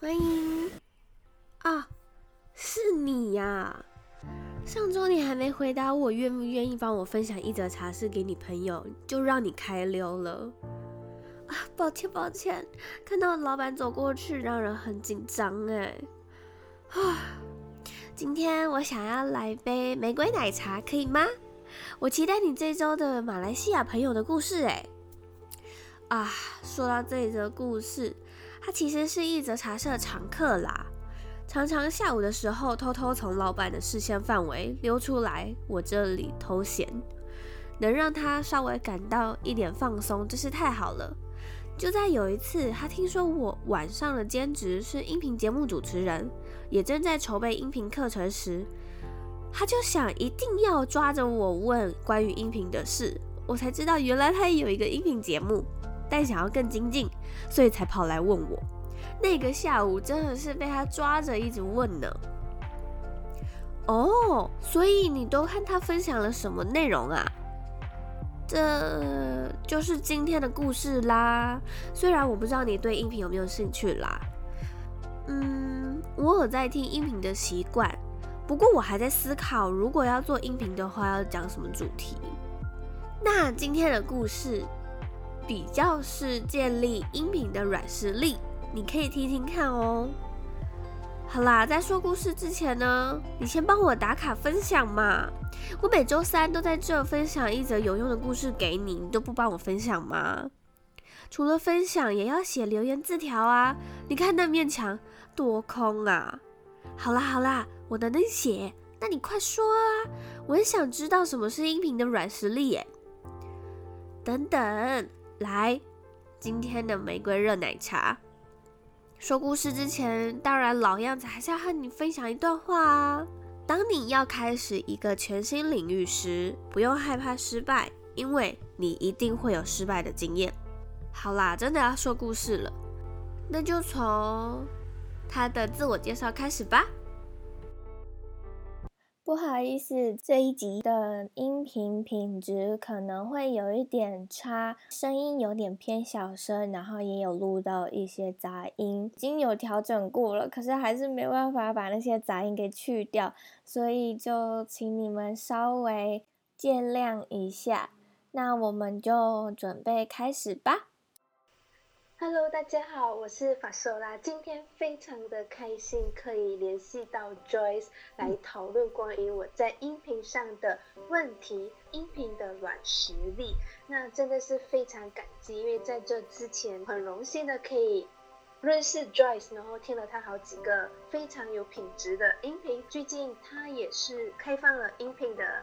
欢迎啊，是你呀！上周你还没回答我愿不愿意帮我分享一则茶事给你朋友，就让你开溜了啊！抱歉抱歉，看到老板走过去，让人很紧张哎。啊，今天我想要来杯玫瑰奶茶，可以吗？我期待你这周的马来西亚朋友的故事哎。啊，说到这一则故事，他其实是一则茶社常客啦，常常下午的时候偷偷从老板的视线范围溜出来我这里偷闲，能让他稍微感到一点放松，真是太好了。就在有一次，他听说我晚上的兼职是音频节目主持人，也正在筹备音频课程时，他就想一定要抓着我问关于音频的事，我才知道原来他也有一个音频节目。但想要更精进，所以才跑来问我。那个下午真的是被他抓着一直问呢。哦，所以你都和他分享了什么内容啊？这就是今天的故事啦。虽然我不知道你对音频有没有兴趣啦。嗯，我有在听音频的习惯，不过我还在思考，如果要做音频的话，要讲什么主题。那今天的故事。比较是建立音频的软实力，你可以听听看哦。好啦，在说故事之前呢，你先帮我打卡分享嘛。我每周三都在这分享一则有用的故事给你，你都不帮我分享吗？除了分享，也要写留言字条啊。你看那面墙多空啊。好啦好啦，我能能写，那你快说啊，我很想知道什么是音频的软实力耶。等等。来，今天的玫瑰热奶茶。说故事之前，当然老样子，还是要和你分享一段话啊。当你要开始一个全新领域时，不用害怕失败，因为你一定会有失败的经验。好啦，真的要说故事了，那就从他的自我介绍开始吧。不好意思，这一集的音频品质可能会有一点差，声音有点偏小声，然后也有录到一些杂音，已经有调整过了，可是还是没办法把那些杂音给去掉，所以就请你们稍微见谅一下。那我们就准备开始吧。Hello，大家好，我是法索拉。今天非常的开心，可以联系到 Joyce 来讨论关于我在音频上的问题，音频的软实力。那真的是非常感激，因为在这之前很荣幸的可以认识 Joyce，然后听了他好几个非常有品质的音频。最近他也是开放了音频的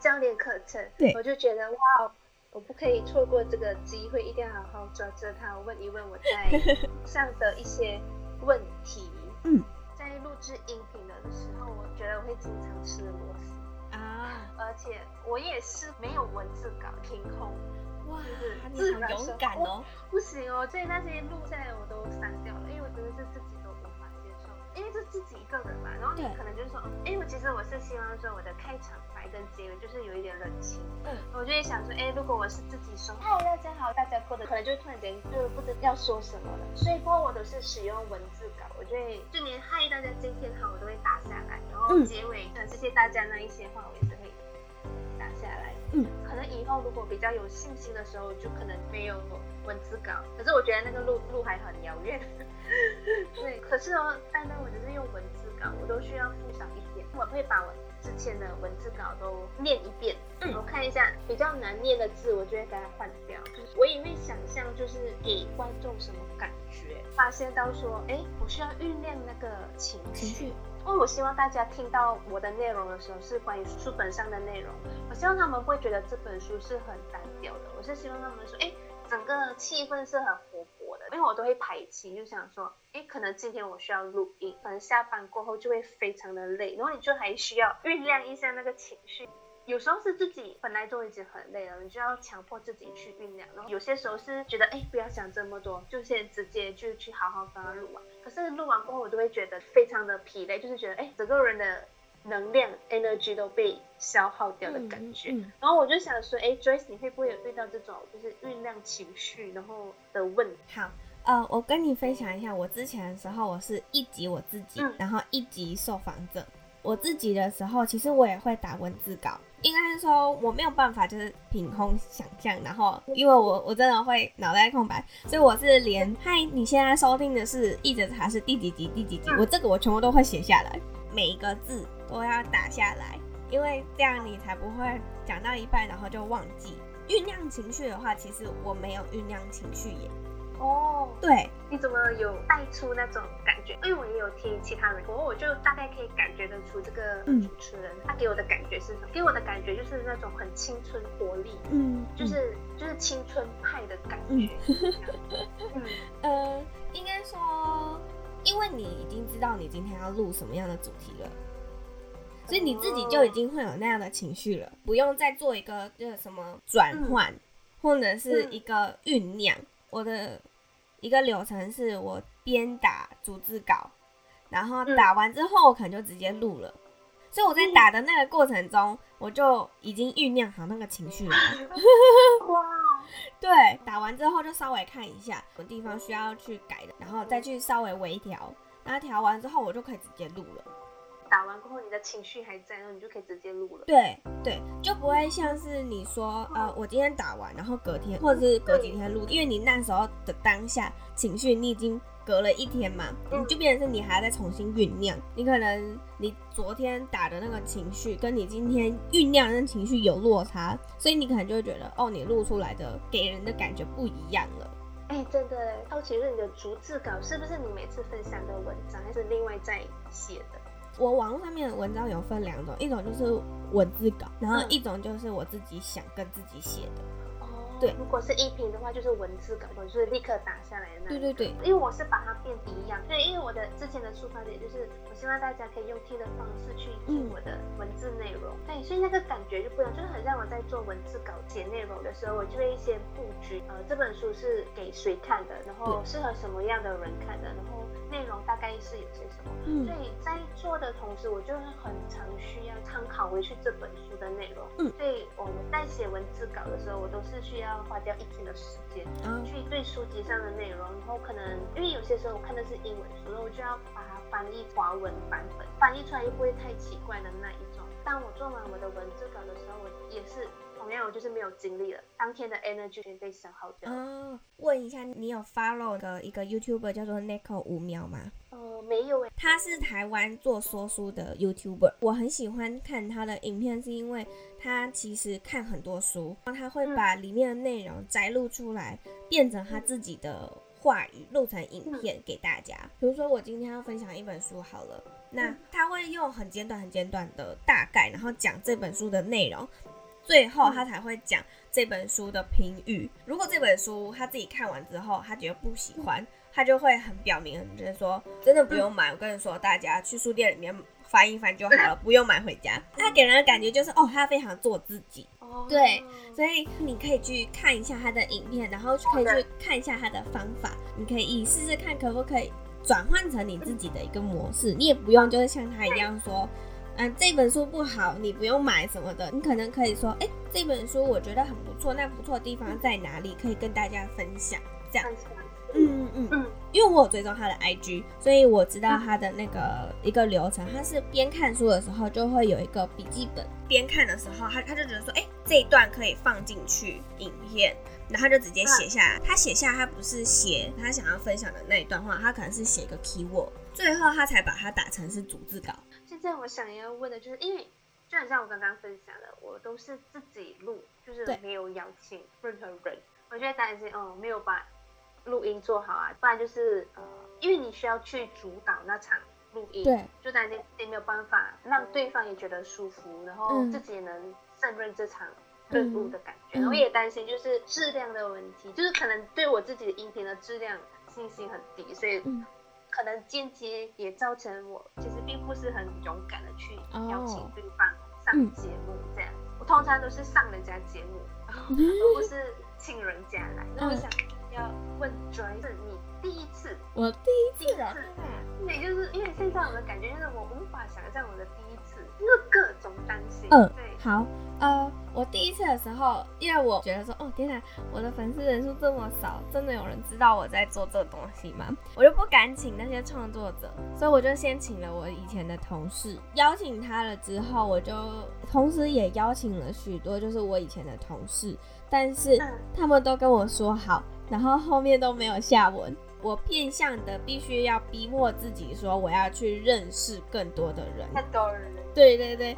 教练课程，对，我就觉得哇。我不可以错过这个机会，一定要好好抓着他，问一问我在上的一些问题。嗯，在录制音频的时候，我觉得我会经常吃螺丝啊，而且我也是没有文字稿，凭空，哇，就是你很勇敢哦，不行哦，所以那些录下来我都删掉了，因为我真的是自己。因为是自己一个人嘛，然后你可能就是说，哎，我其实我是希望说我的开场白跟结尾就是有一点冷清，嗯，我就会想说，哎，如果我是自己说，嗨，大家好，大家过得可能就突然间就不知道要说什么了，所以说我都是使用文字稿，我就会就连嗨大家今天好我都会打下来，然后结尾的谢谢大家那一些话嗯，可能以后如果比较有信心的时候，就可能没有文字稿，可是我觉得那个路路还很遥远。对，可是哦，单单我只是用文字稿，我都需要附上一点。我会把我之前的文字稿都念一遍，嗯，我看一下比较难念的字，我就会给它换掉。就是我也会想象，就是给观众什么感觉，发现到说，哎，我需要酝酿那个情绪，因为我希望大家听到我的内容的时候是关于书本上的内容，我希望他们不会觉得这本书是很单调的，我是希望他们说，哎，整个气氛是很活泼的。因为我都会排期，就想说，诶，可能今天我需要录音，可能下班过后就会非常的累，然后你就还需要酝酿一下那个情绪。有时候是自己本来都已经很累了，你就要强迫自己去酝酿。然后有些时候是觉得，哎，不要想这么多，就先直接就去好好把它录完。可是录完过后，我都会觉得非常的疲累，就是觉得，哎，整个人的。能量 energy 都被消耗掉的感觉，嗯嗯、然后我就想说，哎，Joyce，你会不会有遇到这种就是酝酿情绪然后的问题？好，呃，我跟你分享一下，我之前的时候，我是一集我自己，嗯然后一集受访者。我自己的时候，其实我也会打文字稿，应该是说我没有办法就是凭空想象，然后因为我我真的会脑袋空白，所以我是连嗨，你现在收听的是译者茶是第几集第几集，我这个我全部都会写下来，每一个字都要打下来，因为这样你才不会讲到一半然后就忘记。酝酿情绪的话，其实我没有酝酿情绪耶。哦，对，你怎么有带出那种感觉？因为我也有听其他人，我我就大概可以感觉得出这个主持人、嗯、他给我的感觉是什么？给我的感觉就是那种很青春活力，嗯，就是就是青春派的感觉。嗯，嗯 呃，应该说，因为你已经知道你今天要录什么样的主题了，所以你自己就已经会有那样的情绪了，不用再做一个就是什么转换、嗯，或者是一个酝酿。我的一个流程是我边打逐字稿，然后打完之后我可能就直接录了，所以我在打的那个过程中，我就已经酝酿好那个情绪了。哇！对，打完之后就稍微看一下什么地方需要去改的，然后再去稍微微调，然后调完之后我就可以直接录了。打完过后，你的情绪还在，然后你就可以直接录了。对对，就不会像是你说，呃，我今天打完，然后隔天或者是隔几天录，因为你那时候的当下情绪，你已经隔了一天嘛，你就变成是你还要再重新酝酿。你可能你昨天打的那个情绪，跟你今天酝酿的那情绪有落差，所以你可能就会觉得，哦，你录出来的给人的感觉不一样了。哎、欸，真的，好奇是你的逐字稿是不是你每次分享的文章，还是另外再写的？我网络上面的文章有分两种，一种就是文字稿，然后一种就是我自己想跟自己写的。对，如果是音频的话，就是文字稿，就是立刻打下来的那。对对对，因为我是把它变一样，对，因为我的之前的出发点就是，我希望大家可以用听的方式去听我的文字内容。嗯、对，所以那个感觉就不一样，就是很像我在做文字稿写内容的时候，我就会先布局，呃，这本书是给谁看的，然后适合什么样的人看的，然后。内容大概是有些什么，嗯，所以在做的同时，我就是很常需要参考回去这本书的内容，嗯，所以我们在写文字稿的时候，我都是需要花掉一天的时间，嗯，去对书籍上的内容，然后可能因为有些时候我看的是英文书，那我就要把它翻译华文版本，翻译出来又不会太奇怪的那一种。当我做完我的文字稿的时候，我也是。没有，我就是没有精力了。当天的 energy 全被消耗掉。哦，问一下，你有 follow 的一个 YouTuber 叫做 Neko 五秒吗？呃，没有诶。他是台湾做说书的 YouTuber，我很喜欢看他的影片，是因为他其实看很多书，然后他会把里面的内容摘录出来，变成他自己的话语，录成影片给大家。比如说我今天要分享一本书好了，那他会用很简短、很简短的大概，然后讲这本书的内容。最后他才会讲这本书的评语。如果这本书他自己看完之后，他觉得不喜欢，他就会很表明，就是说真的不用买。我跟你说，大家去书店里面翻一翻就好了，不用买回家。他给人的感觉就是哦，他非常做自己。对，所以你可以去看一下他的影片，然后可以去看一下他的方法，你可以试试看可不可以转换成你自己的一个模式。你也不用就是像他一样说。嗯，这本书不好，你不用买什么的。你可能可以说，哎，这本书我觉得很不错，那不错的地方在哪里？可以跟大家分享，这样子。嗯嗯嗯。因为我有追踪他的 IG，所以我知道他的那个一个流程。他是边看书的时候就会有一个笔记本，边看的时候他他就觉得说，哎，这一段可以放进去影片，然后他就直接写下来。他写下他不是写他想要分享的那一段话，他可能是写一个 keyword，最后他才把它打成是逐字稿。现在我想要问的就是，因为就很像我刚刚分享的，我都是自己录，就是没有邀请任何人，我就会担心哦，没有把录音做好啊，不然就是呃，因为你需要去主导那场录音，对，就担心也没有办法让对方也觉得舒服，然后自己也能胜任这场任务的感觉，嗯、然后也担心就是质量的问题，就是可能对我自己的音频的质量信心很低，所以。嗯可能间接也造成我其实并不是很勇敢的去邀请对方上节目，这样、oh, 嗯、我通常都是上人家节目，而不是请人家来。那我想要问 Joy，是你第一次，我第一次，对，就是因为现在我的感觉就是我无法想象我的第一次，因为各种担心。嗯，对，好，呃，我第一次的时候，因为我觉得说，哦天哪，我的粉丝人数这么少，真的有人知道我在做这东西吗？我就不敢请那些创作者，所以我就先请了我以前的同事，邀请他了之后，我就同时也邀请了许多就是我以前的同事，但是他们都跟我说好，然后后面都没有下文。我变相的必须要逼迫自己说，我要去认识更多的人，太多人。对对对。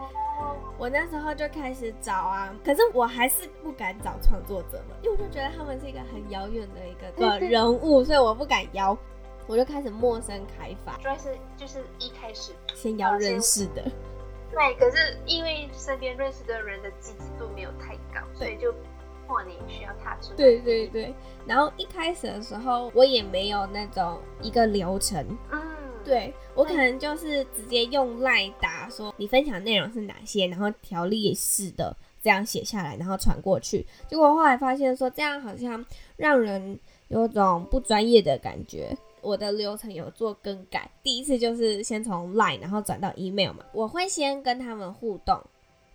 我那时候就开始找啊，可是我还是不敢找创作者嘛，因为我就觉得他们是一个很遥远的一个个人物，所以我不敢邀，我就开始陌生开发，主要是就是一开始先邀认识的，对，可是因为身边认识的人的积极度没有太高，所以就迫你需要踏出。对对对，然后一开始的时候我也没有那种一个流程，嗯。对，我可能就是直接用赖打说你分享内容是哪些，然后条例式的这样写下来，然后传过去。结果后来发现说这样好像让人有种不专业的感觉。我的流程有做更改，第一次就是先从 Line，然后转到 email 嘛。我会先跟他们互动，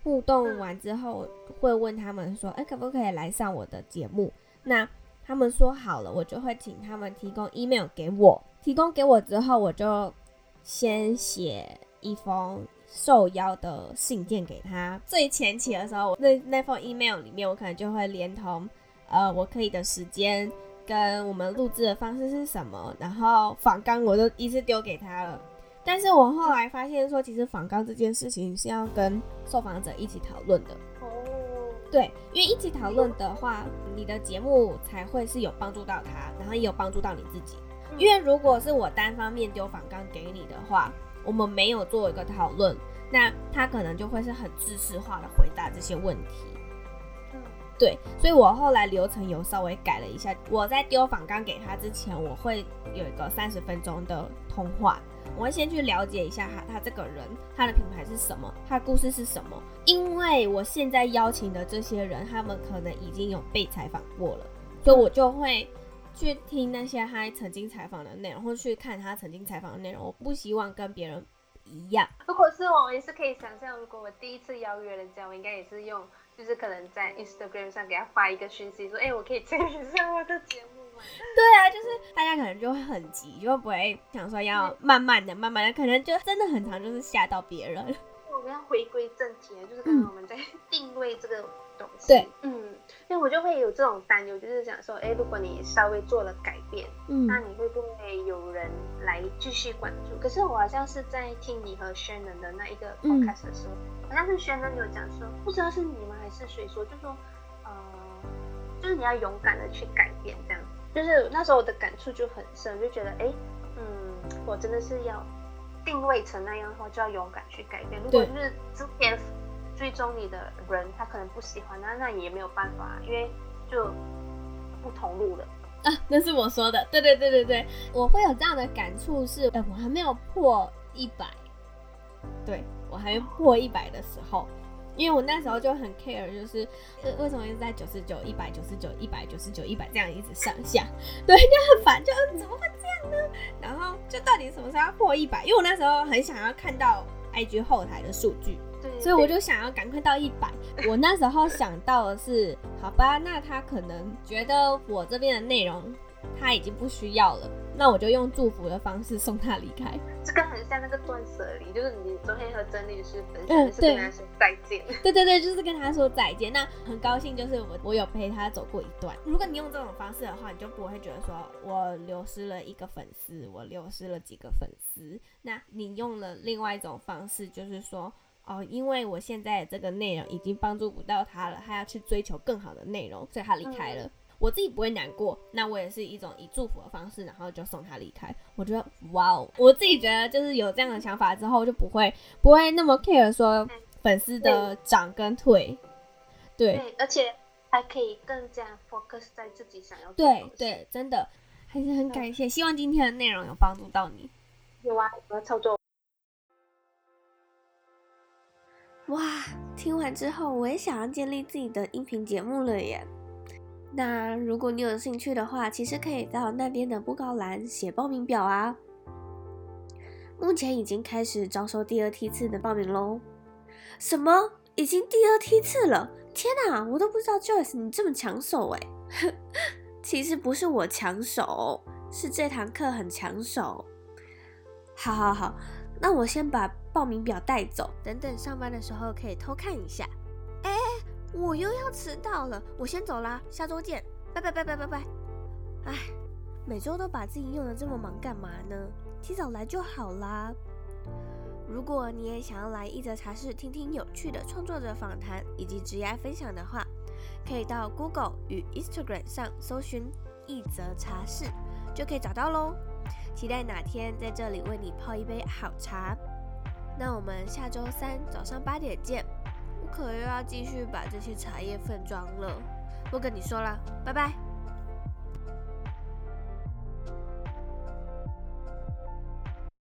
互动完之后会问他们说，哎，可不可以来上我的节目？那他们说好了，我就会请他们提供 email 给我。提供给我之后，我就先写一封受邀的信件给他。最前期的时候，那那封 email 里面，我可能就会连同呃我可以的时间跟我们录制的方式是什么，然后访纲我都一次丢给他了。但是我后来发现说，其实访纲这件事情是要跟受访者一起讨论的。哦，对，因为一起讨论的话，你的节目才会是有帮助到他，然后也有帮助到你自己。因为如果是我单方面丢访纲给你的话，我们没有做一个讨论，那他可能就会是很知识化的回答这些问题。嗯，对，所以我后来流程有稍微改了一下。我在丢访纲给他之前，我会有一个三十分钟的通话，我会先去了解一下他他这个人，他的品牌是什么，他的故事是什么。因为我现在邀请的这些人，他们可能已经有被采访过了，所以我就会。去听那些他曾经采访的内容，或去看他曾经采访的内容。我不希望跟别人一样。如果是我，也是可以想象，如果我第一次邀约人家，我应该也是用，就是可能在 Instagram 上给他发一个讯息，说：“哎、我可以参与上我的节目？”对啊，就是大家可能就会很急，就不会想说要慢慢的、慢慢的，可能就真的很长就是吓到别人。我们要回归正题，就是刚刚我们在定位这个东西。对，嗯。因为我就会有这种担忧，就是想说，哎，如果你稍微做了改变，嗯，那你会不会有人来继续关注？可是我好像是在听你和 Shannon 的那一个 podcast 的时候，嗯、好像是 Shannon 有讲说，不知道是你们还是谁说，就说，呃，就是你要勇敢的去改变，这样。就是那时候我的感触就很深，就觉得，哎，嗯，我真的是要定位成那样的话，就要勇敢去改变。如果就是之前。追踪你的人，他可能不喜欢，那那也没有办法，因为就不同路了 啊。那是我说的，对对对对对，我会有这样的感触是，哎，我还没有破一百，对，我还没破一百的时候，因为我那时候就很 care，就是为什么一直在九十九、一百九十九、一百九十九、一百这样一直上下，对，就很烦，就怎么会这样呢？然后就到底什么时候要破一百？因为我那时候很想要看到 IG 后台的数据。所以我就想要赶快到一百。我那时候想到的是，好吧，那他可能觉得我这边的内容他已经不需要了，那我就用祝福的方式送他离开。这个很像那个断舍离，就是你昨天和曾律师分享，是跟他说再见。对对对，就是跟他说再见。那很高兴，就是我我有陪他走过一段。如果你用这种方式的话，你就不会觉得说我流失了一个粉丝，我流失了几个粉丝。那你用了另外一种方式，就是说。哦，因为我现在这个内容已经帮助不到他了，他要去追求更好的内容，所以他离开了。嗯、我自己不会难过，那我也是一种以祝福的方式，然后就送他离开。我觉得，哇哦，我自己觉得就是有这样的想法之后，就不会不会那么 care 说粉丝的涨跟退。对，对，而且还可以更加 focus 在自己想要。对对，真的还是很感谢，希望今天的内容有帮助到你。有啊，我要操作。哇，听完之后我也想要建立自己的音频节目了耶！那如果你有兴趣的话，其实可以到那边的布告栏写报名表啊。目前已经开始招收第二梯次的报名喽。什么？已经第二梯次了。天哪，我都不知道 Joyce 你这么抢手哎。其实不是我抢手，是这堂课很抢手。好好好，那我先把报名表带走，等等上班的时候可以偷看一下。我又要迟到了，我先走啦，下周见，拜拜拜拜拜拜。哎，每周都把自己用得这么忙干嘛呢？提早来就好啦。如果你也想要来一则茶室听听有趣的创作者访谈以及职业分享的话，可以到 Google 与 Instagram 上搜寻一则茶室，就可以找到喽。期待哪天在这里为你泡一杯好茶。那我们下周三早上八点见。可又要继续把这些茶叶分装了，不跟你说了，拜拜。